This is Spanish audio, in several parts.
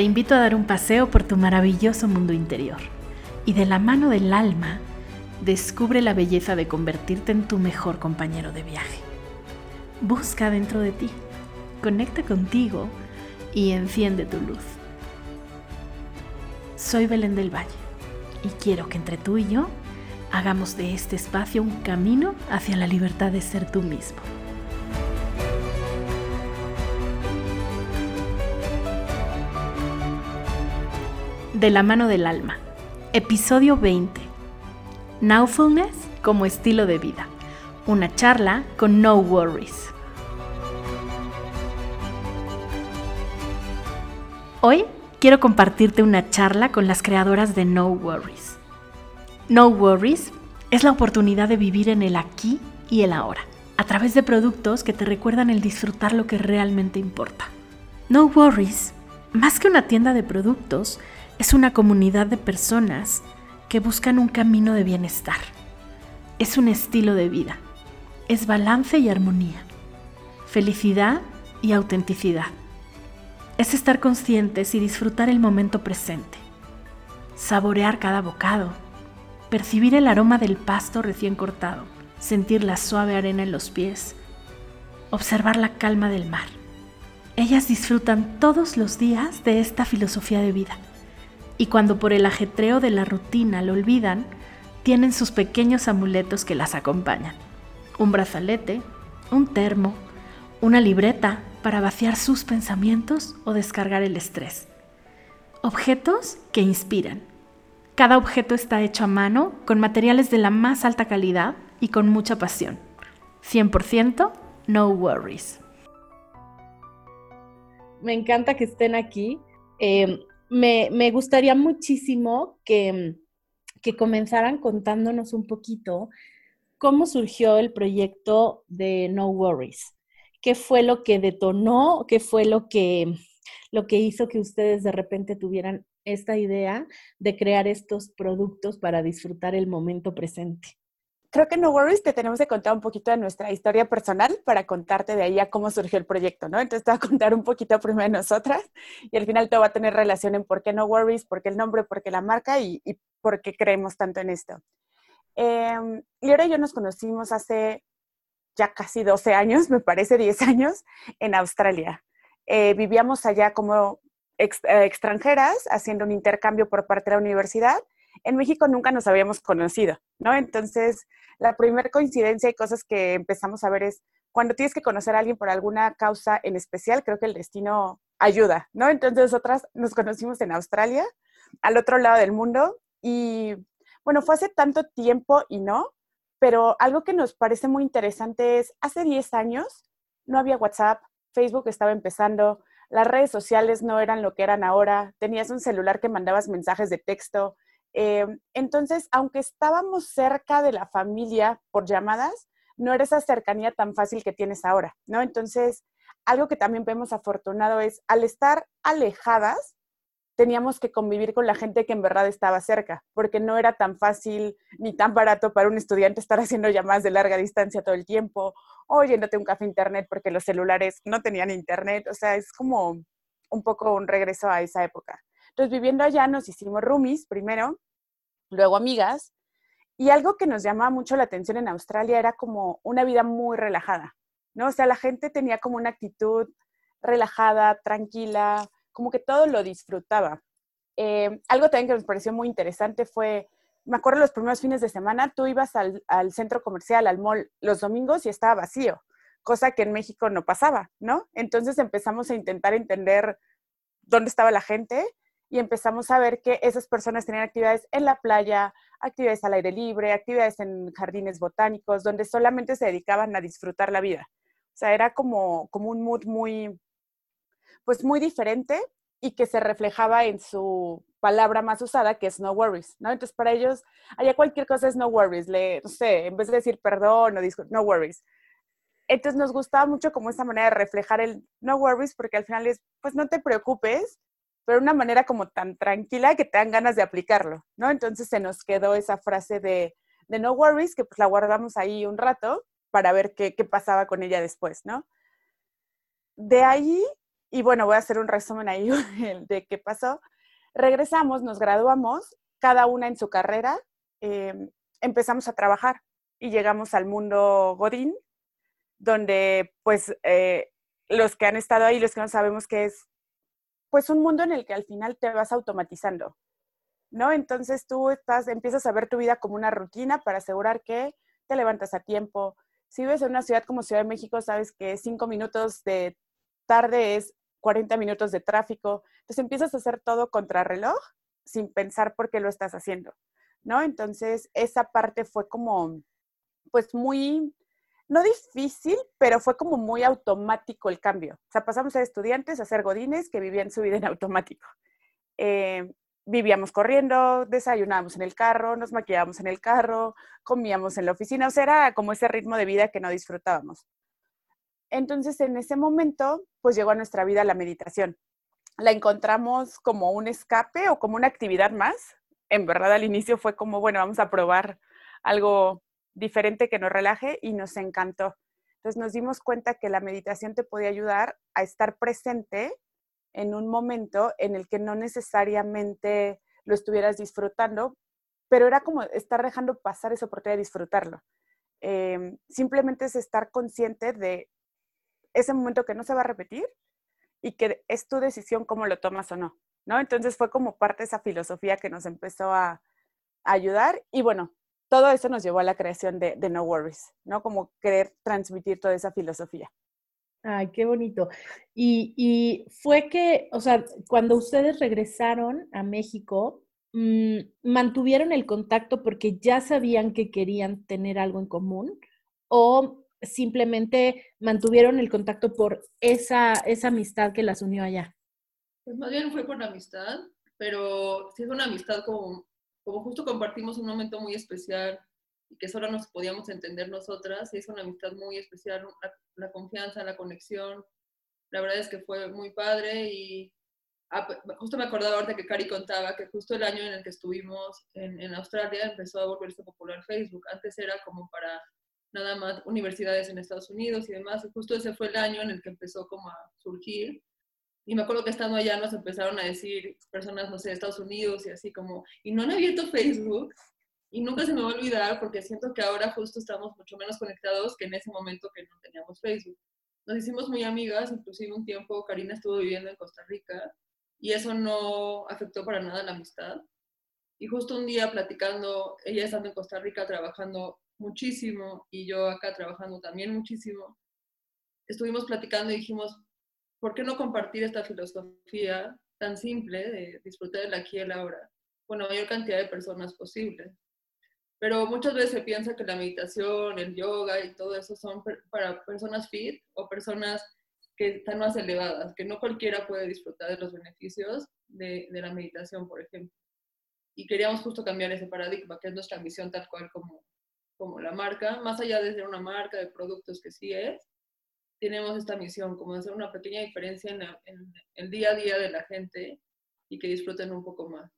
te invito a dar un paseo por tu maravilloso mundo interior y de la mano del alma descubre la belleza de convertirte en tu mejor compañero de viaje. Busca dentro de ti, conecta contigo y enciende tu luz. Soy Belén del Valle y quiero que entre tú y yo hagamos de este espacio un camino hacia la libertad de ser tú mismo. De la mano del alma. Episodio 20. Nowfulness como estilo de vida. Una charla con No Worries. Hoy quiero compartirte una charla con las creadoras de No Worries. No Worries es la oportunidad de vivir en el aquí y el ahora, a través de productos que te recuerdan el disfrutar lo que realmente importa. No Worries, más que una tienda de productos, es una comunidad de personas que buscan un camino de bienestar. Es un estilo de vida. Es balance y armonía. Felicidad y autenticidad. Es estar conscientes y disfrutar el momento presente. Saborear cada bocado. Percibir el aroma del pasto recién cortado. Sentir la suave arena en los pies. Observar la calma del mar. Ellas disfrutan todos los días de esta filosofía de vida y cuando por el ajetreo de la rutina lo olvidan, tienen sus pequeños amuletos que las acompañan. Un brazalete, un termo, una libreta para vaciar sus pensamientos o descargar el estrés. Objetos que inspiran. Cada objeto está hecho a mano con materiales de la más alta calidad y con mucha pasión. 100% no worries. Me encanta que estén aquí. Eh, me, gustaría muchísimo que, que comenzaran contándonos un poquito cómo surgió el proyecto de No Worries. ¿Qué fue lo que detonó? ¿Qué fue lo que, lo que hizo que ustedes de repente tuvieran esta idea de crear estos productos para disfrutar el momento presente? Creo que no worries, te tenemos que contar un poquito de nuestra historia personal para contarte de ahí a cómo surgió el proyecto, ¿no? Entonces te voy a contar un poquito primero de nosotras y al final te va a tener relación en por qué no worries, por qué el nombre, por qué la marca y, por qué creemos tanto en esto. Eh, Liora y yo nos conocimos hace ya casi 12 años, me parece 10 años, en Australia. Eh, vivíamos allá como eh, extranjeras haciendo un intercambio por parte de la universidad en México nunca nos habíamos conocido, ¿no? Entonces, la primera coincidencia y cosas que empezamos a ver es cuando tienes que conocer a alguien por alguna causa en especial, creo que el destino ayuda, ¿no? Entonces, nosotras nos conocimos en Australia, al otro lado del mundo, y bueno, fue hace tanto tiempo y no, pero algo que nos parece muy interesante es, hace 10 años no había WhatsApp, Facebook estaba empezando, las redes sociales no eran lo que eran ahora, tenías un celular que mandabas mensajes de texto, eh, entonces, aunque estábamos cerca de la familia por llamadas, no era esa cercanía tan fácil que tienes ahora, ¿no? Entonces, algo que también vemos afortunado es, al estar alejadas, teníamos que convivir con la gente que en verdad estaba cerca, porque no era tan fácil ni tan barato para un estudiante estar haciendo llamadas de larga distancia todo el tiempo, o yéndote un café internet porque los celulares no tenían internet, o sea, es como un poco un regreso a esa época. Entonces, viviendo allá nos hicimos roomies primero, luego amigas, y algo que nos llamaba mucho la atención en Australia era como una vida muy relajada, ¿no? O sea, la gente tenía como una actitud relajada, tranquila, como que todo lo disfrutaba. Eh, algo también que nos pareció muy interesante fue, me acuerdo los primeros fines de semana, tú ibas al, al centro comercial, al mall, los domingos y estaba vacío, cosa que en México no pasaba, ¿no? Entonces empezamos a intentar entender dónde estaba la gente y empezamos a ver que esas personas tenían actividades en la playa, actividades al aire libre, actividades en jardines botánicos, donde solamente se dedicaban a disfrutar la vida. O sea, era como, como un mood muy, pues muy diferente y que se reflejaba en su palabra más usada, que es no worries, ¿no? Entonces, para ellos, allá cualquier cosa es no worries, le, no sé, en vez de decir perdón o no worries. Entonces, nos gustaba mucho como esa manera de reflejar el no worries, porque al final es, pues no te preocupes, pero de una manera como tan tranquila que te dan ganas de aplicarlo, ¿no? Entonces se nos quedó esa frase de, de no worries, que pues la guardamos ahí un rato para ver qué, qué pasaba con ella después, ¿no? De ahí y bueno, voy a hacer un resumen ahí de qué pasó. Regresamos, nos graduamos, cada una en su carrera, em, empezamos a trabajar y llegamos al mundo Godín, donde pues eh, los que han estado ahí, los que no sabemos que es, pues un mundo en el que al final te vas automatizando, ¿no? Entonces tú estás, empiezas a ver tu vida como una rutina para asegurar que te levantas a tiempo. Si vives en una ciudad como Ciudad de México, sabes que cinco minutos de tarde es 40 minutos de tráfico. Entonces empiezas a hacer todo contrarreloj sin pensar por qué lo estás haciendo, ¿no? Entonces esa parte fue como, pues muy, no difícil, pero fue como muy automático el cambio. O sea, pasamos a estudiantes a ser godines que vivían su vida en automático. Eh, vivíamos corriendo, desayunábamos en el carro, nos maquillábamos en el carro, comíamos en la oficina, o sea, era como ese ritmo de vida que no disfrutábamos. Entonces, en ese momento, pues llegó a nuestra vida la meditación. La encontramos como un escape o como una actividad más. En verdad, al inicio fue como, bueno, vamos a probar algo diferente que nos relaje y nos encantó. Entonces nos dimos cuenta que la meditación te podía ayudar a estar presente en un momento en el que no necesariamente lo estuvieras disfrutando, pero era como estar dejando pasar esa oportunidad de disfrutarlo. Em, simplemente es estar consciente de ese momento que no se va a repetir y que es tu decisión cómo lo tomas o no, ¿no? Entonces fue como parte de esa filosofía que nos empezó a, ayudar y bueno, todo eso nos llevó a la creación de, de, No Worries, ¿no? Como querer transmitir toda esa filosofía. Ay, qué bonito. Y, y fue que, o sea, cuando ustedes regresaron a México, mm, ¿mantuvieron el contacto porque ya sabían que querían tener algo en común? ¿O simplemente mantuvieron el contacto por esa, esa amistad que las unió allá? Pues más bien fue por la amistad, pero sí es una amistad como, como justo compartimos un momento muy especial y que solo nos podíamos entender nosotras, es una amistad muy especial, la, confianza, la conexión. La verdad es que fue muy padre y justo me acordaba ahorita que Cari contaba que justo el año en el que estuvimos en, Australia empezó a volverse popular Facebook. Antes era como para nada más universidades en Estados Unidos y demás. Justo ese fue el año en el que empezó como a surgir. Y me acuerdo que estando allá nos empezaron a decir personas, no sé, de Estados Unidos y así como, y no han abierto Facebook. Y nunca se me va a olvidar porque siento que ahora justo estamos mucho menos conectados que en ese momento que no teníamos Facebook. Nos hicimos muy amigas, inclusive un tiempo Karina estuvo viviendo en Costa Rica y eso no afectó para nada la amistad. Y justo un día platicando, ella estando en Costa Rica trabajando muchísimo y yo acá trabajando también muchísimo, estuvimos platicando y dijimos, ¿por qué no compartir esta filosofía tan simple de disfrutar del aquí y el ahora con la mayor cantidad de personas posible? Pero muchas veces se piensa que la meditación, el yoga y todo eso son para personas fit o personas que están más elevadas, que no cualquiera puede disfrutar de los beneficios de, de la meditación, por ejemplo. Y queríamos justo cambiar ese paradigma, que es nuestra misión tal cual como, como la marca, más allá de ser una marca de productos que sí es, tenemos esta misión, como hacer una pequeña diferencia en, el día a día de la gente y que disfruten un poco más.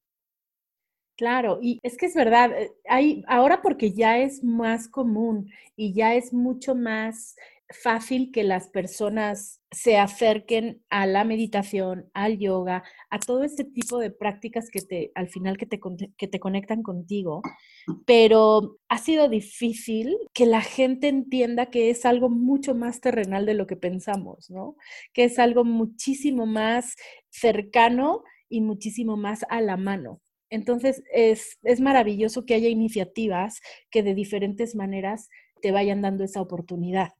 Claro, y es que es verdad, eh, hay, ahora porque ya es más común y ya es mucho más fácil que las personas se acerquen a la meditación, al yoga, a todo este tipo de prácticas que te, al final que te, que te conectan contigo, pero ha sido difícil que la gente entienda que es algo mucho más terrenal de lo que pensamos, ¿no? Que es algo muchísimo más cercano y muchísimo más a la mano. Entonces, es, es maravilloso que haya iniciativas que de diferentes maneras te vayan dando esa oportunidad.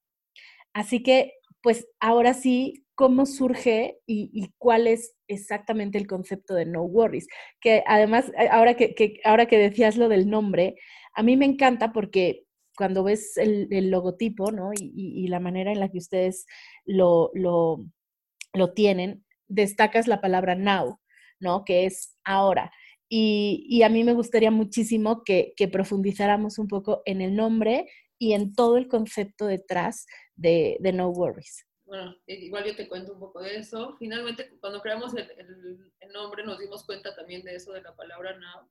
Así que, pues ahora sí, ¿cómo surge y, cuál es exactamente el concepto de No Worries? Que además, eh, ahora que, ahora que decías lo del nombre, a mí me encanta porque cuando ves el, logotipo, ¿no? Y, la manera en la que ustedes lo, lo, tienen, destacas la palabra now, ¿no? Que es ahora. Y, a mí me gustaría muchísimo que, que, profundizáramos un poco en el nombre y en todo el concepto detrás de, No Worries. Bueno, igual yo te cuento un poco de eso. Finalmente, cuando creamos el, el, nombre, nos dimos cuenta también de eso, de la palabra now,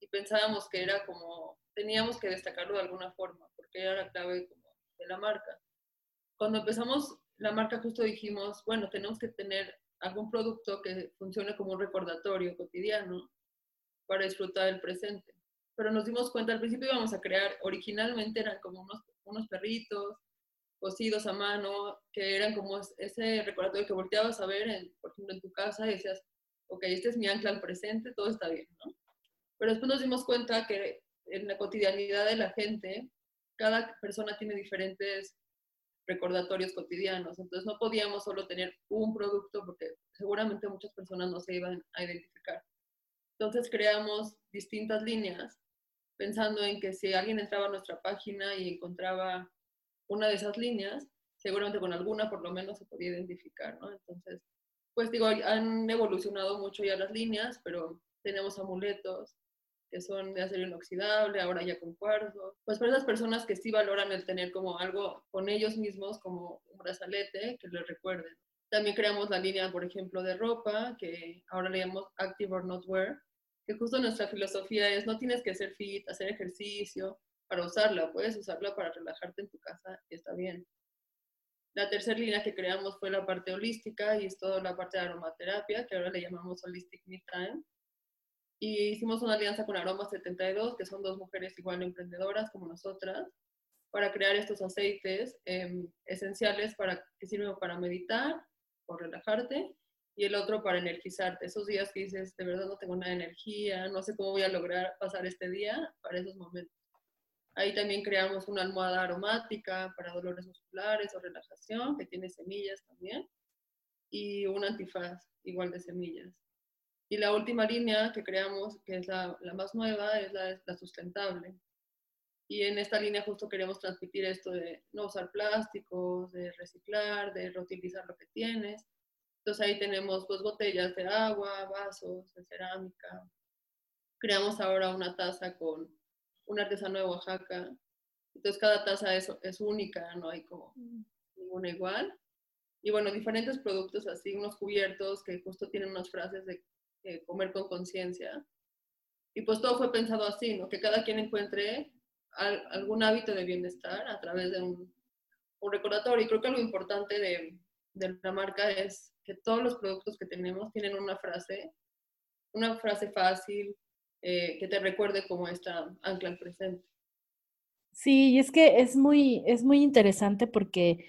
y pensábamos que era como, teníamos que destacarlo de alguna forma, porque era la clave como de la marca. Cuando empezamos la marca justo dijimos, bueno, tenemos que tener algún producto que funcione como un recordatorio cotidiano para disfrutar del presente. Pero nos dimos cuenta, al principio íbamos a crear, originalmente eran como unos, unos perritos cosidos a mano, que eran como ese recordatorio que volteabas a ver, en, por ejemplo, en tu casa y decías, ok, este es mi ancla al presente, todo está bien, ¿no? Pero después nos dimos cuenta que en la cotidianidad de la gente, cada persona tiene diferentes recordatorios cotidianos, entonces no podíamos solo tener un producto porque seguramente muchas personas no se iban a identificar. Entonces creamos distintas líneas pensando en que si alguien entraba a nuestra página y encontraba una de esas líneas, seguramente con alguna por lo menos se podía identificar, ¿no? Entonces, pues digo, han evolucionado mucho ya las líneas, pero tenemos amuletos que son de acero inoxidable, ahora ya con cuarzo. Pues para esas personas que sí valoran el tener como algo con ellos mismos, como un brazalete que les recuerden. También creamos la línea, por ejemplo, de ropa, que ahora le llamamos Active or Not Wear, que justo nuestra filosofía es no tienes que ser fit, hacer ejercicio, para usarla, puedes usarla para relajarte en tu casa y está bien. La tercera línea que creamos fue la parte holística y es toda la parte de aromaterapia, que ahora le llamamos Holistic Me Time. Y hicimos una alianza con Aroma 72, que son dos mujeres igual emprendedoras como nosotras, para crear estos aceites em, esenciales para, que sirven para meditar o relajarte y el otro para energizarte. Esos días que dices, de verdad no tengo nada de energía, no sé cómo voy a lograr pasar este día, para esos momentos. Ahí también creamos una almohada aromática para dolores musculares o relajación, que tiene semillas también, y un antifaz igual de semillas. Y la última línea que creamos, que es la, más nueva, es la, la, sustentable. Y en esta línea justo queremos transmitir esto de no usar plásticos, de reciclar, de reutilizar lo que tienes. Entonces ahí tenemos dos botellas de agua, vasos de cerámica. Creamos ahora una taza con un artesano de Oaxaca. Entonces cada taza es, es única, no hay como mm. ninguna igual. Y bueno, diferentes productos así, unos cubiertos que justo tienen unas frases de comer con conciencia. Y pues todo fue pensado así, ¿no? Que cada quien encuentre algún hábito de bienestar a través de un, un recordatorio. Y creo que lo importante de, de la marca es que todos los productos que tenemos tienen una frase, una frase fácil, eh, que te recuerde como esta ancla presente. Sí, y es que es muy, es muy interesante porque,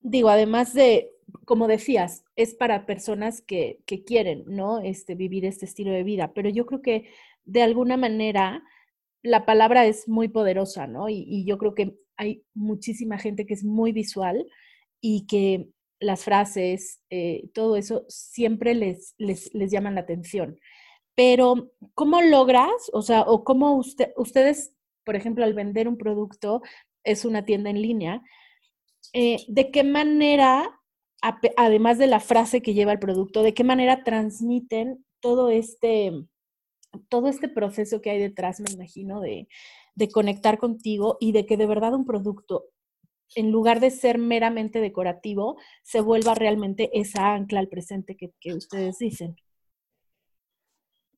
digo, además de, como decías, es para personas que, que quieren, ¿no? Este, vivir este estilo de vida, pero yo creo que de alguna manera la palabra es muy poderosa, ¿no? Y, y, yo creo que hay muchísima gente que es muy visual y que las frases, eh, todo eso siempre les, les, les llaman la atención. Pero, ¿cómo logras, o sea, o cómo usted, ustedes, por ejemplo, al vender un producto, es una tienda en línea, eh, ¿de qué manera, además de la frase que lleva el producto, de qué manera transmiten todo este, todo este proceso que hay detrás, me imagino, de, de conectar contigo y de que de verdad un producto en lugar de ser meramente decorativo, se vuelva realmente esa ancla al presente que, que ustedes dicen.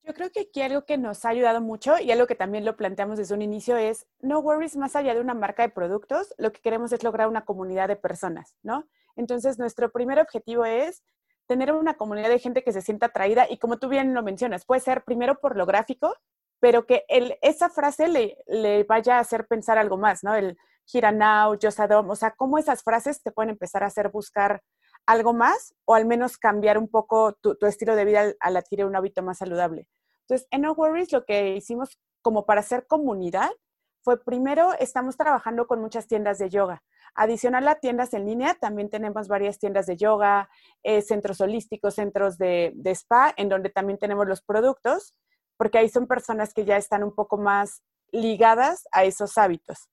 Yo creo que aquí algo que nos ha ayudado mucho y algo que también lo planteamos desde un inicio es, no worries, más allá de una marca de productos, lo que queremos es lograr una comunidad de personas, ¿no? Entonces, nuestro primer objetivo es tener una comunidad de gente que se sienta atraída y como tú bien lo mencionas, puede ser primero por lo gráfico, pero que esa frase le, vaya a hacer pensar algo más, ¿no? El Hira Now, Yosadom, o sea, cómo esas frases te pueden empezar a hacer buscar algo más o al menos cambiar un poco tu, estilo de vida al, al, adquirir un hábito más saludable. Entonces, en No Worries lo que hicimos como para hacer comunidad fue primero, estamos trabajando con muchas tiendas de yoga. Adicional a tiendas en línea, también tenemos varias tiendas de yoga, eh, centros holísticos, centros de, spa, en donde también tenemos los productos, porque ahí son personas que ya están un poco más ligadas a esos hábitos.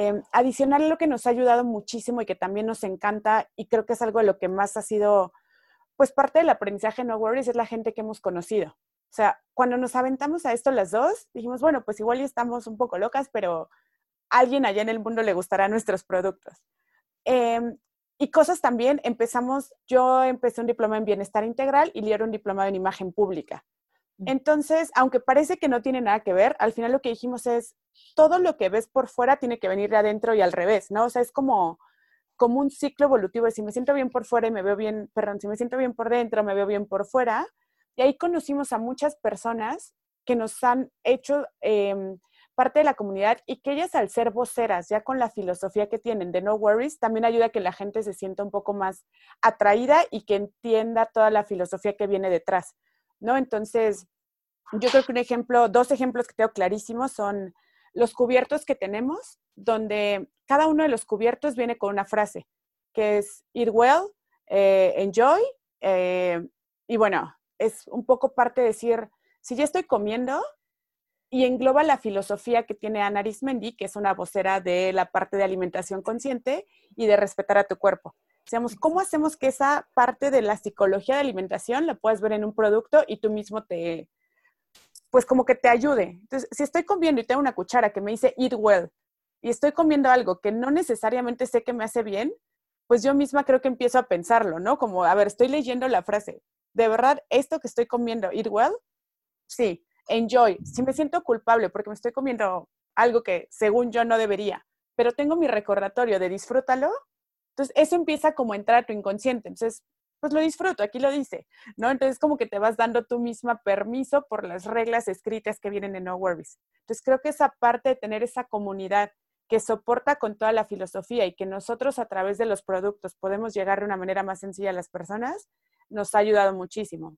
Eh, adicional lo que nos ha ayudado muchísimo y que también nos encanta, y creo que es algo de lo que más ha sido, pues parte del aprendizaje No Worries, es la gente que hemos conocido. O sea, cuando nos aventamos a esto las dos, dijimos, bueno, pues igual ya estamos un poco locas, pero alguien allá en el mundo le gustarán nuestros productos. Em, y cosas también, empezamos, yo empecé un diploma en bienestar integral y Liero un diploma en imagen pública. Entonces, aunque parece que no tiene nada que ver, al final lo que dijimos es, todo lo que ves por fuera tiene que venir de adentro y al revés, ¿no? O sea, es como como un ciclo evolutivo si me siento bien por fuera y me veo bien, perdón, si me siento bien por dentro, me veo bien por fuera. Y ahí conocimos a muchas personas que nos han hecho em, parte de la comunidad y que ellas al ser voceras, ya con la filosofía que tienen de no worries, también ayuda a que la gente se sienta un poco más atraída y que entienda toda la filosofía que viene detrás, ¿no? Entonces, yo creo que un ejemplo, dos ejemplos que tengo clarísimos son los cubiertos que tenemos, donde cada uno de los cubiertos viene con una frase, que es eat well, eh, enjoy, eh, y bueno, es un poco parte de decir, si ya estoy comiendo, y engloba la filosofía que tiene Ana Arismendi, que es una vocera de la parte de alimentación consciente y de respetar a tu cuerpo. ¿Cómo hacemos que esa parte de la psicología de alimentación la puedas ver en un producto y tú mismo te, pues como que te ayude. Entonces, si estoy comiendo y tengo una cuchara que me dice eat well y estoy comiendo algo que no necesariamente sé que me hace bien, pues yo misma creo que empiezo a pensarlo, ¿no? Como, a ver, estoy leyendo la frase, ¿de verdad esto que estoy comiendo, eat well? Sí. Enjoy. Si me siento culpable porque me estoy comiendo algo que según yo no debería, pero tengo mi recordatorio de disfrútalo, entonces eso empieza como a entrar a tu inconsciente. Entonces, pues lo disfruto, aquí lo dice, ¿no? Entonces como que te vas dando tú misma permiso por las reglas escritas que vienen en No Worries. Entonces creo que esa parte de tener esa comunidad que soporta con toda la filosofía y que nosotros a través de los productos podemos llegar de una manera más sencilla a las personas, nos ha ayudado muchísimo.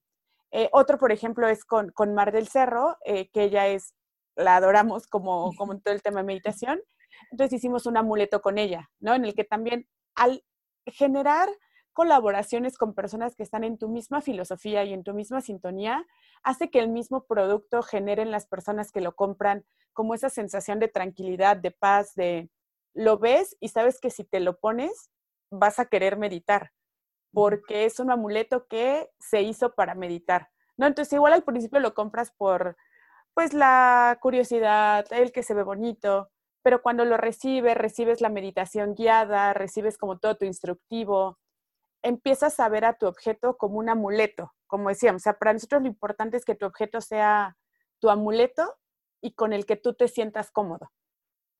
Eh, otro, por ejemplo, es con, con Mar del Cerro, eh, que ella es, la adoramos como, como todo el tema de meditación. Entonces hicimos un amuleto con ella, ¿no? En el que también al generar colaboraciones con personas que están en tu misma filosofía y en tu misma sintonía, hace que el mismo producto genere en las personas que lo compran como esa sensación de tranquilidad, de paz, de lo ves y sabes que si te lo pones vas a querer meditar, porque es un amuleto que se hizo para meditar. ¿no? Entonces igual al principio lo compras por pues la curiosidad, el que se ve bonito, pero cuando lo recibes, recibes la meditación guiada, recibes como todo tu instructivo, empiezas a ver a tu objeto como un amuleto, como decíamos. O sea, para nosotros lo importante es que tu objeto sea tu amuleto y con el que tú te sientas cómodo.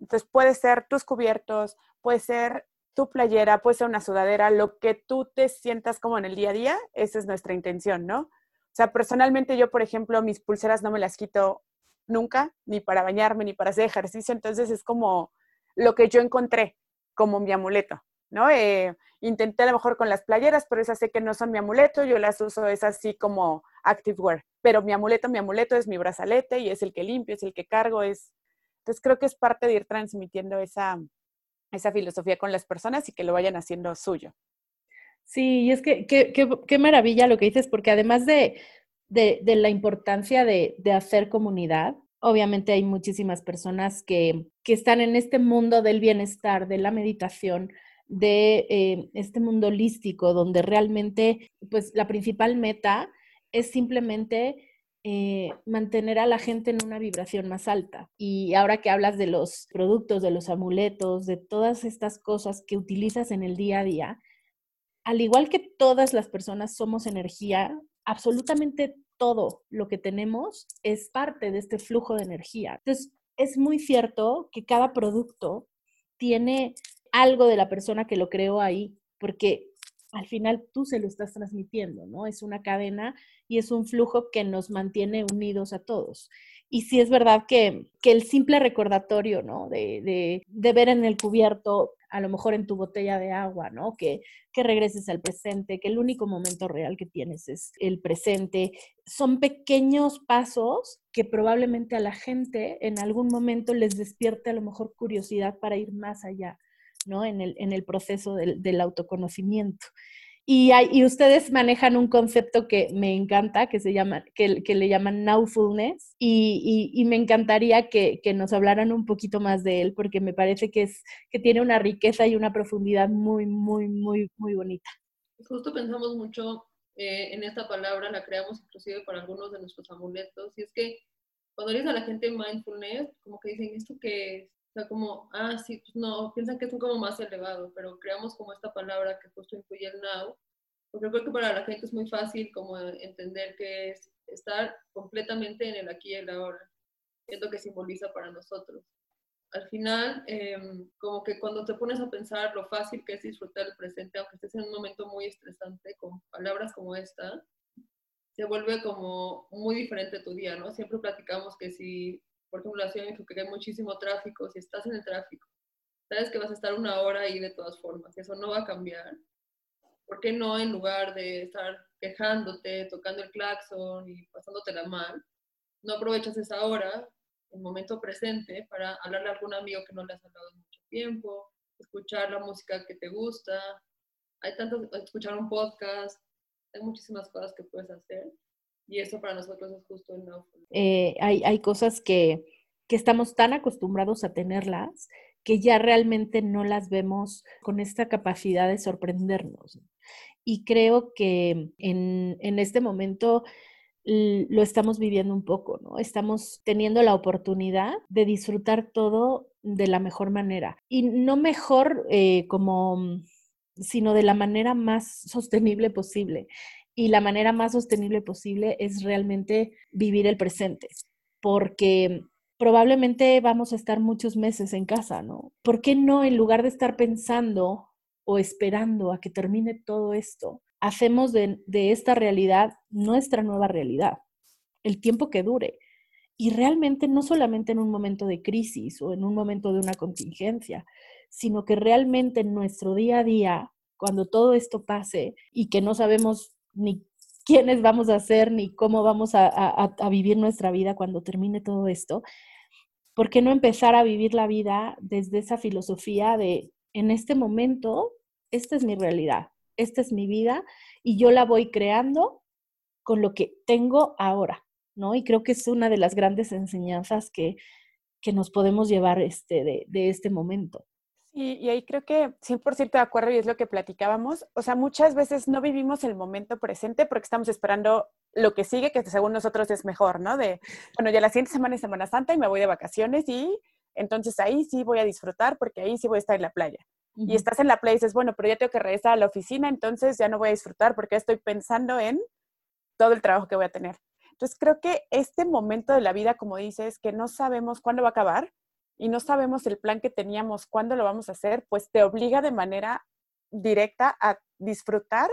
Entonces puede ser tus cubiertos, puede ser tu playera, puede ser una sudadera, lo que tú te sientas como en el día a día, esa es nuestra intención, ¿no? O sea, personalmente yo, por ejemplo, mis pulseras no me las quito nunca, ni para bañarme, ni para hacer ejercicio, entonces es como lo que yo encontré como mi amuleto. ¿no? Eh, intenté a lo mejor con las playeras, pero esas sé que no son mi amuleto, yo las uso es así como active wear, pero mi amuleto, mi amuleto es mi brazalete y es el que limpio, es el que cargo, es... Entonces creo que es parte de ir transmitiendo esa, esa filosofía con las personas y que lo vayan haciendo suyo. Sí, y es que qué maravilla lo que dices, porque además de, de, la importancia de, de, hacer comunidad, obviamente hay muchísimas personas que, que, están en este mundo del bienestar, de la meditación, de eh, este mundo holístico, donde realmente, pues la principal meta es simplemente eh, mantener a la gente en una vibración más alta. Y ahora que hablas de los productos, de los amuletos, de todas estas cosas que utilizas en el día a día, al igual que todas las personas somos energía, absolutamente todo lo que tenemos es parte de este flujo de energía. Entonces, es muy cierto que cada producto tiene algo de la persona que lo creó ahí, porque al final tú se lo estás transmitiendo, ¿no? Es una cadena y es un flujo que nos mantiene unidos a todos. Y sí es verdad que, que el simple recordatorio, ¿no? De, de, ver en el cubierto, a lo mejor en tu botella de agua, ¿no? Que, que regreses al presente, que el único momento real que tienes es el presente. Son pequeños pasos que probablemente a la gente en algún momento les despierte a lo mejor curiosidad para ir más allá. ¿no? En el, en el proceso del, del autoconocimiento. Y, hay, y, ustedes manejan un concepto que me encanta, que, se llama, que, que le llaman Nowfulness, y, y, y me encantaría que, que, nos hablaran un poquito más de él, porque me parece que, es, que tiene una riqueza y una profundidad muy, muy, muy, muy bonita. Justo pensamos mucho eh, en esta palabra, la creamos inclusive para algunos de nuestros amuletos, y es que cuando dices a la gente mindfulness, como que dicen, ¿esto qué es? O sea, como, ah, sí, pues no, piensan que es como más elevado, pero creamos como esta palabra que justo incluye el now, porque creo que para la gente es muy fácil como entender que es estar completamente en el aquí y el ahora, es lo que simboliza para nosotros. al final, em, como que cuando te pones a pensar lo fácil que es disfrutar el presente, aunque estés en un momento muy estresante, con palabras como esta, se vuelve como muy diferente tu día, ¿no? Siempre platicamos que si, por ejemplo, la Ciudad que hay muchísimo tráfico, si estás en el tráfico, sabes que vas a estar una hora ahí de todas formas, eso no va a cambiar. ¿Por qué no en lugar de estar quejándote, tocando el claxon y pasándotela mal, no aprovechas esa hora el momento presente para hablarle a algún amigo que no le has hablado en mucho tiempo, escuchar la música que te gusta, hay tanto, escuchar un podcast, hay muchísimas cosas que puedes hacer y eso para nosotros es justo el no. Eh, hay, hay cosas que, que estamos tan acostumbrados a tenerlas que ya realmente no las vemos con esta capacidad de sorprendernos. Y creo que en, en este momento lo estamos viviendo un poco, ¿no? Estamos teniendo la oportunidad de disfrutar todo de la mejor manera. Y no mejor eh, como, sino de la manera más sostenible posible. Y la manera más sostenible posible es realmente vivir el presente, porque probablemente vamos a estar muchos meses en casa, ¿no? ¿Por qué no, en lugar de estar pensando o esperando a que termine todo esto, hacemos de, esta realidad nuestra nueva realidad, el tiempo que dure. Y realmente no solamente en un momento de crisis o en un momento de una contingencia, sino que realmente en nuestro día a día, cuando todo esto pase y que no sabemos ni quiénes vamos a ser ni cómo vamos a, a, vivir nuestra vida cuando termine todo esto, ¿por qué no empezar a vivir la vida desde esa filosofía de, en este momento, esta es mi realidad, esta es mi vida y yo la voy creando con lo que tengo ahora, ¿no? Y creo que es una de las grandes enseñanzas que, que nos podemos llevar este, de, de este momento. Sí, y ahí creo que 100% de acuerdo y es lo que platicábamos. O sea, muchas veces no vivimos el momento presente porque estamos esperando lo que sigue, que según nosotros es mejor, ¿no? De, bueno, ya la siguiente semana es Semana Santa y me voy de vacaciones y entonces ahí sí voy a disfrutar porque ahí sí voy a estar en la playa y estás en la playa y dices, bueno, pero ya tengo que regresar a la oficina, entonces ya no voy a disfrutar porque estoy pensando en todo el trabajo que voy a tener. Entonces creo que este momento de la vida, como dices, que no sabemos cuándo va a acabar y no sabemos el plan que teníamos, cuándo lo vamos a hacer, pues te obliga de manera directa a disfrutar.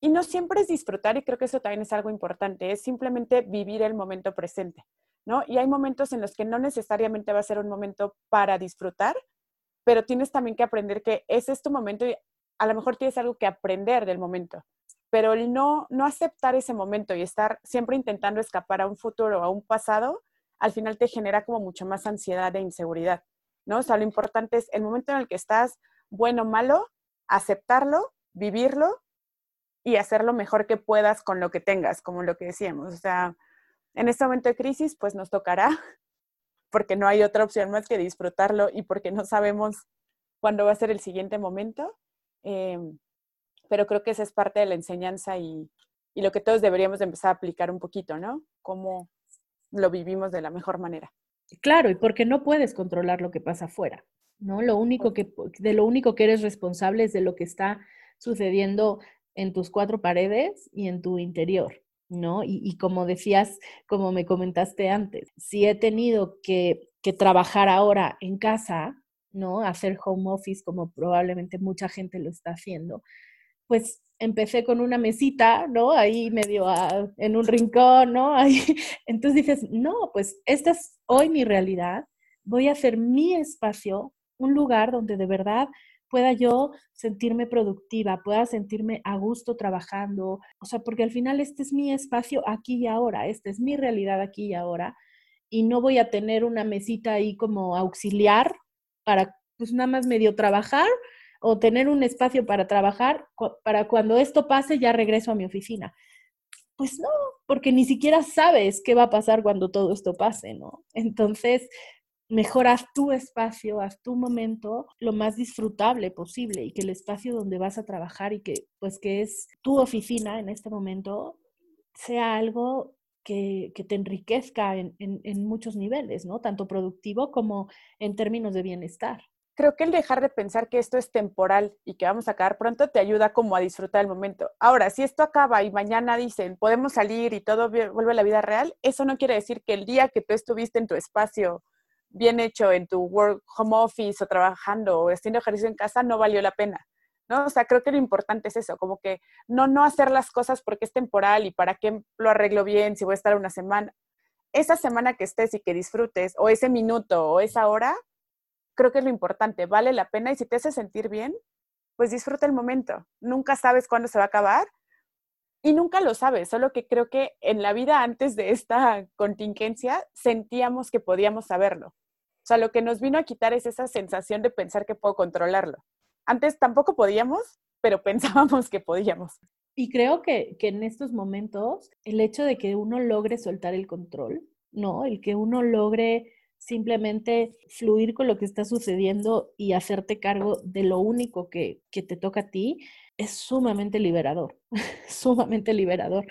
Y no siempre es disfrutar, y creo que eso también es algo importante, es simplemente vivir el momento presente, ¿no? Y hay momentos en los que no necesariamente va a ser un momento para disfrutar, pero tienes también que aprender que ese es tu momento y a lo mejor tienes algo que aprender del momento, pero el no, no aceptar ese momento y estar siempre intentando escapar a un futuro o a un pasado, al final te genera como mucho más ansiedad e inseguridad, ¿no? O sea, lo importante es el momento en el que estás, bueno o malo, aceptarlo, vivirlo y hacer lo mejor que puedas con lo que tengas, como lo que decíamos. O sea, en este momento de crisis, pues nos tocará porque no hay otra opción más que disfrutarlo y porque no sabemos cuándo va a ser el siguiente momento. Em, pero creo que esa es parte de la enseñanza y, y, lo que todos deberíamos de empezar a aplicar un poquito, ¿no? Cómo lo vivimos de la mejor manera. Claro, y porque no puedes controlar lo que pasa afuera, ¿no? Lo único que, de lo único que eres responsable es de lo que está sucediendo en tus cuatro paredes y en tu interior. ¿no? Y, como decías, como me comentaste antes, si he tenido que, trabajar ahora en casa, ¿no? Hacer home office como probablemente mucha gente lo está haciendo, pues empecé con una mesita, ¿no? Ahí medio en un rincón, ¿no? Ahí, entonces dices, no, pues esta es hoy mi realidad, voy a hacer mi espacio, un lugar donde de verdad pueda yo sentirme productiva, pueda sentirme a gusto trabajando, o sea, porque al final este es mi espacio aquí y ahora, esta es mi realidad aquí y ahora, y no voy a tener una mesita ahí como auxiliar para pues nada más medio trabajar o tener un espacio para trabajar para cuando esto pase ya regreso a mi oficina. Pues no, porque ni siquiera sabes qué va a pasar cuando todo esto pase, ¿no? Entonces, mejor haz tu espacio, haz tu momento lo más disfrutable posible y que el espacio donde vas a trabajar y que pues que es tu oficina en este momento sea algo que, te enriquezca en, en, muchos niveles, ¿no? Tanto productivo como en términos de bienestar. Creo que el dejar de pensar que esto es temporal y que vamos a acabar pronto te ayuda como a disfrutar el momento. Ahora, si esto acaba y mañana dicen podemos salir y todo vuelve a la vida real, eso no quiere decir que el día que tú estuviste en tu espacio bien hecho en tu work home office o trabajando o haciendo ejercicio en casa no valió la pena. ¿no? O sea, creo que lo importante es eso, como que no, no hacer las cosas porque es temporal y para qué lo arreglo bien si voy a estar una semana. Esa semana que estés y que disfrutes, o ese minuto, o esa hora, creo que es lo importante, vale la pena y si te hace sentir bien, pues disfruta el momento. Nunca sabes cuándo se va a acabar y nunca lo sabes, solo que creo que en la vida antes de esta contingencia sentíamos que podíamos saberlo. O sea, lo que nos vino a quitar es esa sensación de pensar que puedo controlarlo. Antes tampoco podíamos, pero pensábamos que podíamos. Y creo que, que en estos momentos el hecho de que uno logre soltar el control, ¿no? El que uno logre simplemente fluir con lo que está sucediendo y hacerte cargo de lo único que, que te toca a ti, es sumamente liberador, sumamente liberador,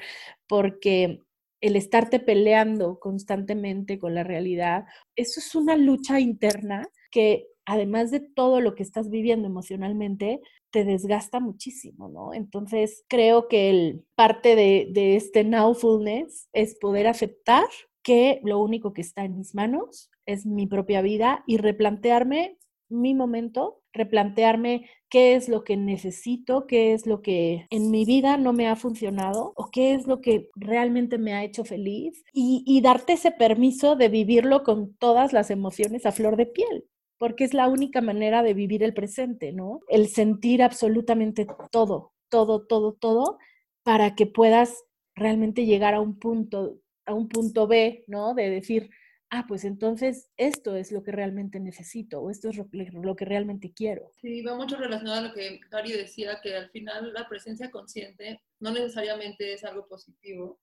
porque el estarte peleando constantemente con la realidad, eso es una lucha interna que además de todo lo que estás viviendo emocionalmente, te desgasta muchísimo, ¿no? Entonces, creo que el, parte de, de este nowfulness es poder aceptar que lo único que está en mis manos es mi propia vida y replantearme mi momento, replantearme qué es lo que necesito, qué es lo que en mi vida no me ha funcionado o qué es lo que realmente me ha hecho feliz y, y darte ese permiso de vivirlo con todas las emociones a flor de piel porque es la única manera de vivir el presente, ¿no? El sentir absolutamente todo, todo, todo, todo, para que puedas realmente llegar a un punto a un punto B, ¿no? De decir, ah, pues entonces esto es lo que realmente necesito o esto es lo que realmente quiero. Sí, va mucho relacionado a lo que Cari decía, que al final la presencia consciente no necesariamente es algo positivo,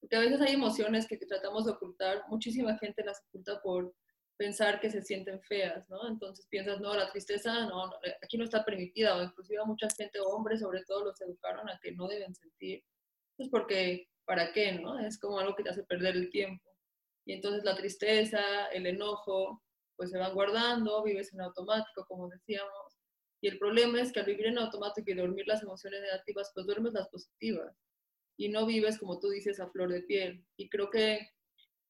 porque a veces hay emociones que, tratamos de ocultar, muchísima gente las oculta por pensar que se sienten feas, ¿no? Entonces piensas, no, la tristeza, no, aquí no está permitida, o inclusive a mucha gente, hombres sobre todo, los educaron a que no deben sentir, pues porque ¿para qué? ¿no? Es como algo que te hace perder el tiempo. Y entonces la tristeza, el enojo, pues se van guardando, vives en automático, como decíamos. Y el problema es que al vivir en automático y dormir las emociones negativas, pues duermes las positivas. Y no vives, como tú dices, a flor de piel. Y creo que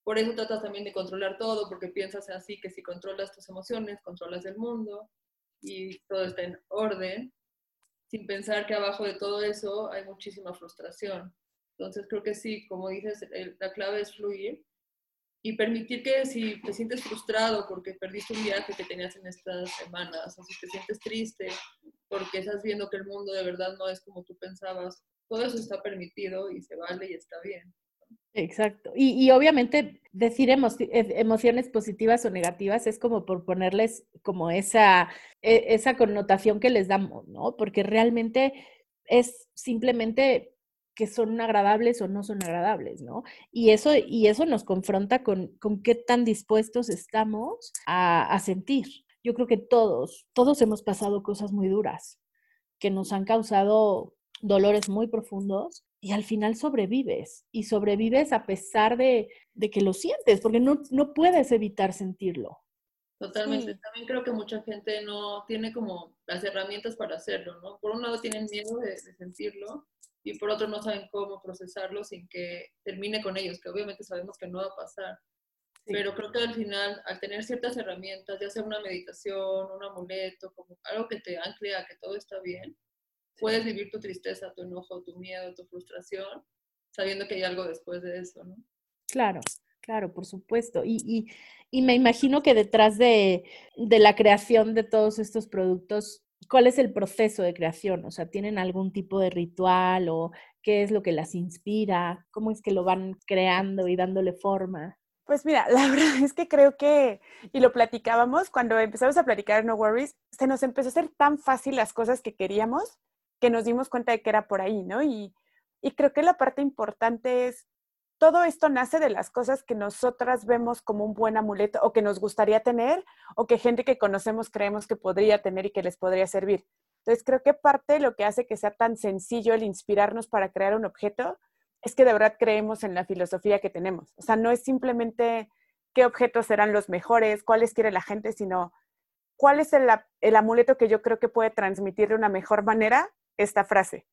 por eso tratas también de controlar todo, porque piensas así que si controlas tus emociones, controlas el mundo y todo está en orden, sin pensar que abajo de todo eso hay muchísima frustración. Entonces creo que sí, como dices, la clave es fluir y permitir que si te sientes frustrado porque perdiste un viaje que tenías en estas semanas, o si te sientes triste porque estás viendo que el mundo de verdad no es como tú pensabas, todo eso está permitido y se vale y está bien. Exacto. Y, obviamente decir e, emociones positivas o negativas es como por ponerles como esa, e, esa connotación que les damos, ¿no? Porque realmente es simplemente que son agradables o no son agradables, ¿no? Y eso, y eso nos confronta con, con qué tan dispuestos estamos a, a sentir. Yo creo que todos, todos hemos pasado cosas muy duras que nos han causado dolores muy profundos y al final sobrevives y sobrevives a pesar de, de que lo sientes, porque no, no puedes evitar sentirlo. Totalmente. También creo que mucha gente no tiene como las herramientas para hacerlo, ¿no? Por un lado tienen miedo de, de sentirlo y por otro no saben cómo procesarlo sin que termine con ellos, que obviamente sabemos que no va a pasar. Pero creo que al final, al tener ciertas herramientas, ya sea una meditación, un amuleto, como algo que te ancle a que todo está bien, puedes vivir tu tristeza, tu enojo, tu miedo, tu frustración, sabiendo que hay algo después de eso, ¿no? Claro, claro, por supuesto. Y, y, y me imagino que detrás de, de la creación de todos estos productos ¿Cuál es el proceso de creación? O sea, ¿tienen algún tipo de ritual o qué es lo que las inspira? ¿Cómo es que lo van creando y dándole forma? Pues mira, la verdad es que creo que, y lo platicábamos, cuando empezamos a platicar No Worries, se nos empezó a hacer tan fácil las cosas que queríamos que nos dimos cuenta de que era por ahí, ¿no? Y, y creo que la parte importante es todo esto nace de las cosas que nosotras vemos como un buen amuleto o que nos gustaría tener o que gente que conocemos creemos que podría tener y que les podría servir. Entonces, creo que parte de lo que hace que sea tan sencillo el inspirarnos para crear un objeto es que de verdad creemos en la filosofía que tenemos. O sea, no es simplemente qué objetos serán los mejores, cuáles quiere la gente, sino cuál es el, amuleto que yo creo que puede transmitir de una mejor manera esta frase.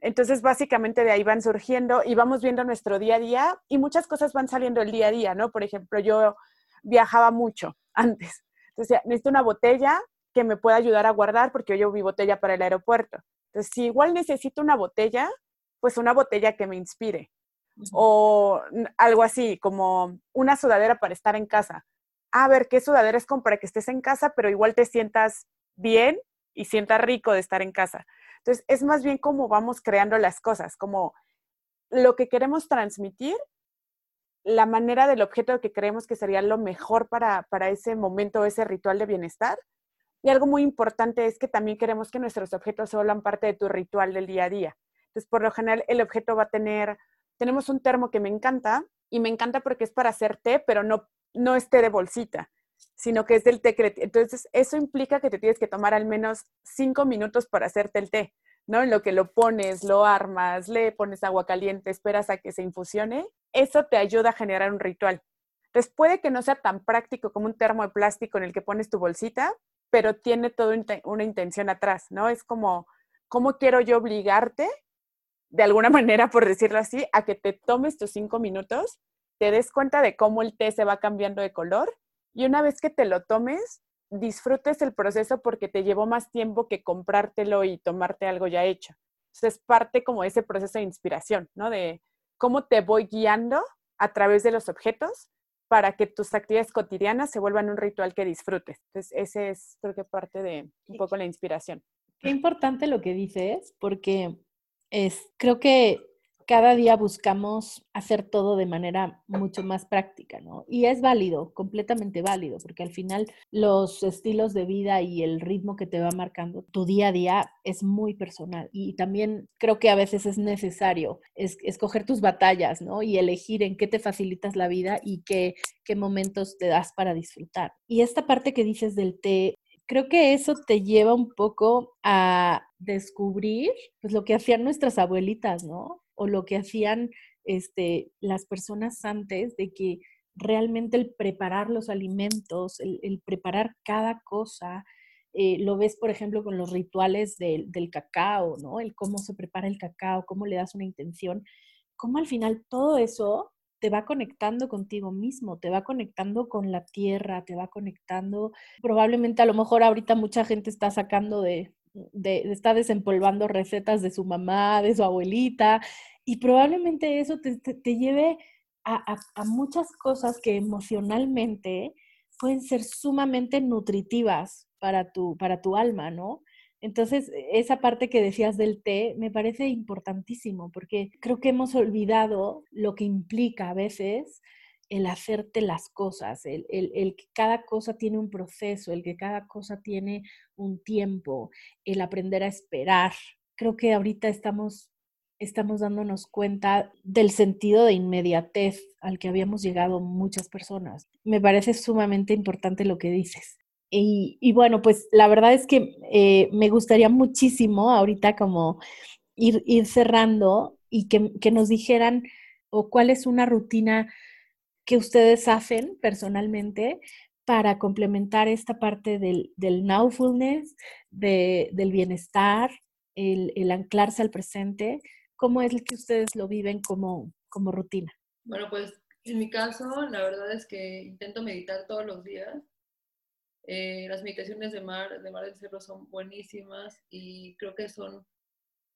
Entonces, básicamente de ahí van surgiendo y vamos viendo nuestro día a día y muchas cosas van saliendo el día a día, ¿no? Por ejemplo, yo viajaba mucho antes. Entonces, necesito una botella que me pueda ayudar a guardar porque yo llevo mi botella para el aeropuerto. Entonces, si igual necesito una botella, pues una botella que me inspire. O algo así, como una sudadera para estar en casa. A ver, ¿qué sudadera es como para que estés en casa, pero igual te sientas bien y sientas rico de estar en casa? Entonces, es más bien como vamos creando las cosas, como lo que queremos transmitir, la manera del objeto que creemos que sería lo mejor para, para ese momento, ese ritual de bienestar. Y algo muy importante es que también queremos que nuestros objetos se vuelvan parte de tu ritual del día a día. Entonces, por lo general, el objeto va a tener, tenemos un termo que me encanta y me encanta porque es para hacer té, pero no, no es té de bolsita, sino que es del té. Entonces, eso implica que te tienes que tomar al menos cinco minutos para hacerte el té. ¿no? En lo que lo pones, lo armas, le pones agua caliente, esperas a que se infusione, eso te ayuda a generar un ritual. Entonces puede que no sea tan práctico como un termo de plástico en el que pones tu bolsita, pero tiene toda una intención atrás, ¿no? Es como, ¿cómo quiero yo obligarte, de alguna manera, por decirlo así, a que te tomes tus cinco minutos, te des cuenta de cómo el té se va cambiando de color y una vez que te lo tomes, disfrutes el proceso porque te llevó más tiempo que comprártelo y tomarte algo ya hecho. Entonces es parte como de ese proceso de inspiración, ¿no? De cómo te voy guiando a través de los objetos para que tus actividades cotidianas se vuelvan un ritual que disfrutes. Entonces ese es creo que parte de un poco la inspiración. Qué importante lo que dices, porque es, creo que cada día buscamos hacer todo de manera mucho más práctica, ¿no? Y es válido, completamente válido, porque al final los estilos de vida y el ritmo que te va marcando tu día a día es muy personal. Y también creo que a veces es necesario escoger tus batallas, ¿no? Y elegir en qué te facilitas la vida y qué, qué momentos te das para disfrutar. Y esta parte que dices del té, creo que eso te lleva un poco a descubrir pues lo que hacían nuestras abuelitas, ¿no? O lo que hacían este, las personas antes de que realmente el preparar los alimentos, el, preparar cada cosa, eh, lo ves, por ejemplo, con los rituales del, del cacao, ¿no? El cómo se prepara el cacao, cómo le das una intención, cómo al final todo eso te va conectando contigo mismo, te va conectando con la tierra, te va conectando, probablemente a lo mejor ahorita mucha gente está sacando de, de, está desempolvando recetas de su mamá, de su abuelita, y probablemente eso te, lleve a, muchas cosas que emocionalmente pueden ser sumamente nutritivas para tu, para tu alma, ¿no? Entonces, esa parte que decías del té me parece importantísimo porque creo que hemos olvidado lo que implica a veces el hacerte las cosas, el, que cada cosa tiene un proceso, el que cada cosa tiene un tiempo, el aprender a esperar. Creo que ahorita estamos, estamos dándonos cuenta del sentido de inmediatez al que habíamos llegado muchas personas. Me parece sumamente importante lo que dices. Y, bueno, pues la verdad es que eh, me gustaría muchísimo ahorita como ir, ir cerrando y que, que nos dijeran o cuál es una rutina que ustedes hacen personalmente para complementar esta parte del, del nowfulness, del bienestar, el, anclarse al presente? ¿Cómo es que ustedes lo viven como, como rutina? Bueno, pues en mi caso, la verdad es que intento meditar todos los días. Eh, las meditaciones de Mar, de Mar del Cerro son buenísimas y creo que son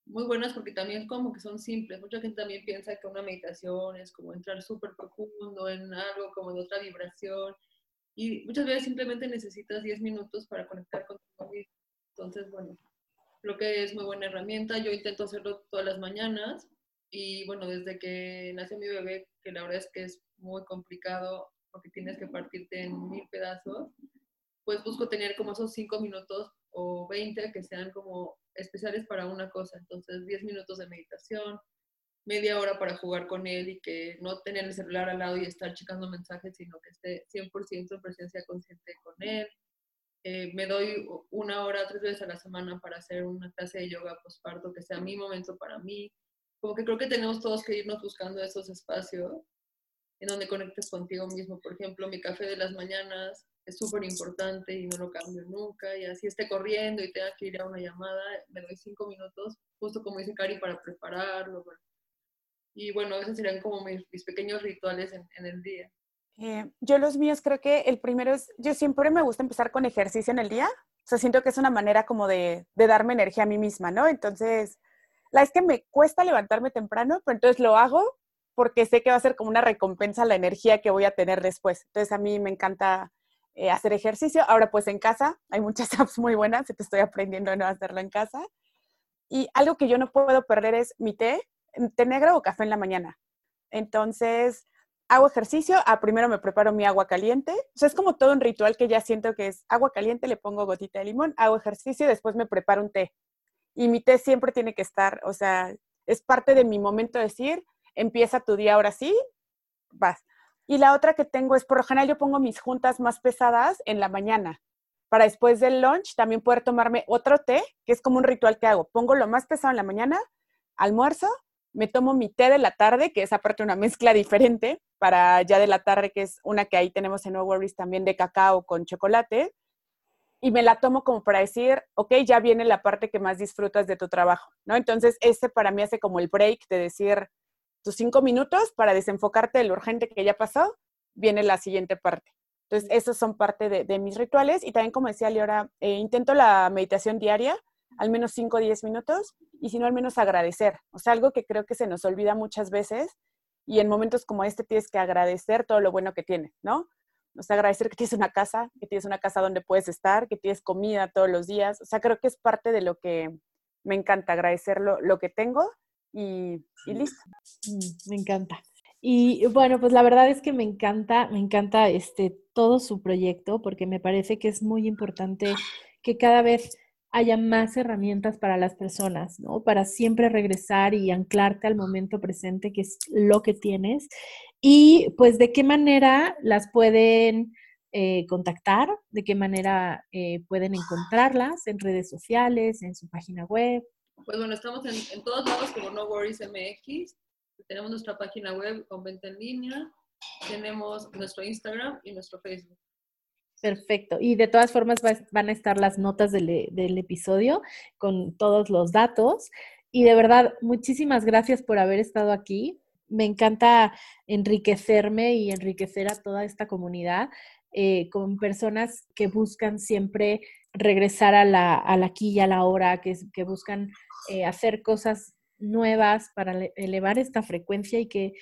muy buenas porque también como que son simples. Mucha gente también piensa que una meditación es como entrar súper profundo en algo como de otra vibración y muchas veces simplemente necesitas 10 minutos para conectar con tu mismo. Entonces, bueno, creo que es muy buena herramienta. Yo intento hacerlo todas las mañanas y bueno, desde que nació mi bebé, que la verdad es que es muy complicado porque tienes que partirte en mil pedazos, pues busco tener como esos 5 minutos o 20 que sean como especiales para una cosa. Entonces, 10 minutos de meditación, media hora para jugar con él y que no tener el celular al lado y estar checando mensajes, sino que esté 100% en presencia consciente con él. Eh, me doy una hora, tres veces a la semana para hacer una clase de yoga postparto que sea mi momento para mí. Como que creo que tenemos todos que irnos buscando esos espacios en donde conectes contigo mismo. Por ejemplo, mi café de las mañanas, es súper importante y no lo cambio nunca. Y así esté corriendo y tenga que ir a una llamada, me doy cinco minutos, justo como dice Cari, para prepararlo. Y bueno, esos serían como mis, pequeños rituales en, el día. Eh, yo los míos creo que el primero es, yo siempre me gusta empezar con ejercicio en el día. O sea, siento que es una manera como de, de darme energía a mí misma, ¿no? Entonces, la es que me cuesta levantarme temprano, pero entonces lo hago porque sé que va a ser como una recompensa a la energía que voy a tener después. Entonces, a mí me encanta eh, hacer ejercicio. Ahora, pues en casa, hay muchas apps muy buenas, te estoy aprendiendo a hacerlo en casa. Y algo que yo no puedo perder es mi té, té negro o café en la mañana. Entonces, hago ejercicio, a ah, primero me preparo mi agua caliente, o sea, es como todo un ritual que ya siento que es agua caliente, le pongo gotita de limón, hago ejercicio después me preparo un té. Y mi té siempre tiene que estar, o sea, es parte de mi momento de decir, empieza tu día ahora sí, vas. Y la otra que tengo es, por lo general yo pongo mis juntas más pesadas en la mañana, para después del lunch también poder tomarme otro té, que es como un ritual que hago. Pongo lo más pesado en la mañana, almuerzo, me tomo mi té de la tarde, que es aparte una mezcla diferente, para ya de la tarde, que es una que ahí tenemos en No Worries también de cacao con chocolate, y me la tomo como para decir, ok, ya viene la parte que más disfrutas de tu trabajo, ¿no? Entonces, ese para mí hace como el break de decir, tus cinco minutos para desenfocarte de lo urgente que ya pasó, viene la siguiente parte. Entonces, esos son parte de, mis rituales y también, como decía Liora, eh, intento la meditación diaria, al menos 5 o 10 minutos, y si no, al menos agradecer. O sea, algo que creo que se nos olvida muchas veces y en momentos como este tienes que agradecer todo lo bueno que tienes, ¿no? O sea, agradecer que tienes una casa, que tienes una casa donde puedes estar, que tienes comida todos los días. O sea, creo que es parte de lo que me encanta, agradecer lo, que tengo y, y listo. Mm, me encanta. Y bueno, pues la verdad es que me encanta, me encanta este todo su proyecto porque me parece que es muy importante que cada vez haya más herramientas para las personas, ¿no? Para siempre regresar y anclarte al momento presente, que es lo que tienes. Y pues de qué manera las pueden eh, contactar, de qué manera eh, pueden encontrarlas en redes sociales, en su página web. Pues bueno, estamos en, todos lados como No Worries MX. Tenemos nuestra página web con venta en línea, tenemos nuestro Instagram y nuestro Facebook. Perfecto. Y de todas formas van a estar las notas del, episodio con todos los datos. Y de verdad, muchísimas gracias por haber estado aquí. Me encanta enriquecerme y enriquecer a toda esta comunidad eh, con personas que buscan siempre regresar a la, aquí y a la hora, que, que buscan eh, hacer cosas nuevas para elevar esta frecuencia y que,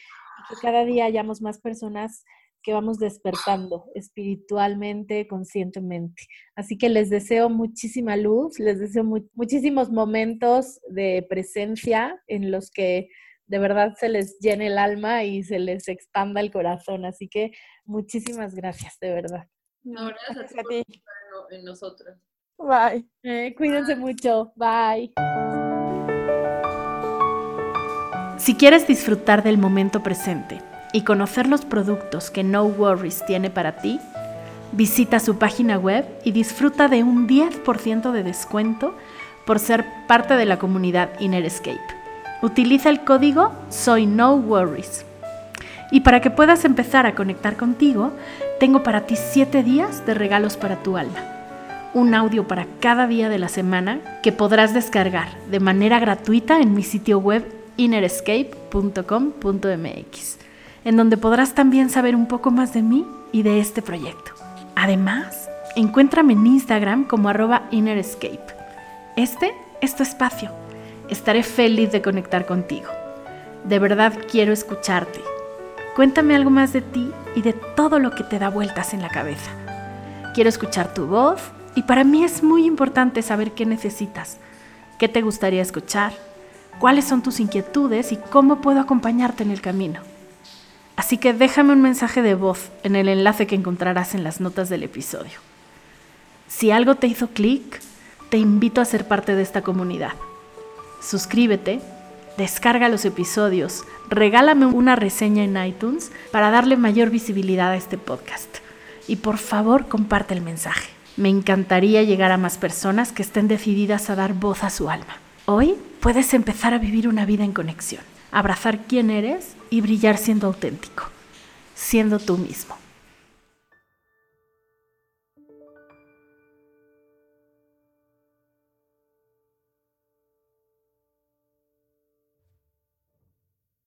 que cada día hayamos más personas que vamos despertando espiritualmente, conscientemente. Así que les deseo muchísima luz, les deseo muchísimos momentos de presencia en los que de verdad se les llene el alma y se les expanda el corazón. Así que muchísimas gracias, de verdad. No, gracias a ti. En nosotras. Bye. Eh, cuídense mucho. Bye. Si quieres disfrutar del momento presente, y conocer los productos que No Worries tiene para ti, visita su página web y disfruta de un 10% de descuento por ser parte de la comunidad Innerscape. Utiliza el código Soy No Worries. Y para que puedas empezar a conectar contigo, tengo para ti 7 días de regalos para tu alma. Un audio para cada día de la semana que podrás descargar de manera gratuita en mi sitio web innerscape.com.mx en donde podrás también saber un poco más de mí y de este proyecto. Además, encuéntrame en Instagram como arroba innerescape. Este es tu espacio. Estaré feliz de conectar contigo. De verdad quiero escucharte. Cuéntame algo más de ti y de todo lo que te da vueltas en la cabeza. Quiero escuchar tu voz y para mí es muy importante saber qué necesitas, qué te gustaría escuchar, cuáles son tus inquietudes y cómo puedo acompañarte en el camino. Así que déjame un mensaje de voz en el enlace que encontrarás en las notas del episodio. Si algo te hizo clic, te invito a ser parte de esta comunidad. Suscríbete, descarga los episodios, regálame una reseña en iTunes para darle mayor visibilidad a este podcast. Y por favor comparte el mensaje. Me encantaría llegar a más personas que estén decididas a dar voz a su alma. Hoy puedes empezar a vivir una vida en conexión abrazar quién eres y brillar siendo auténtico, siendo tú mismo.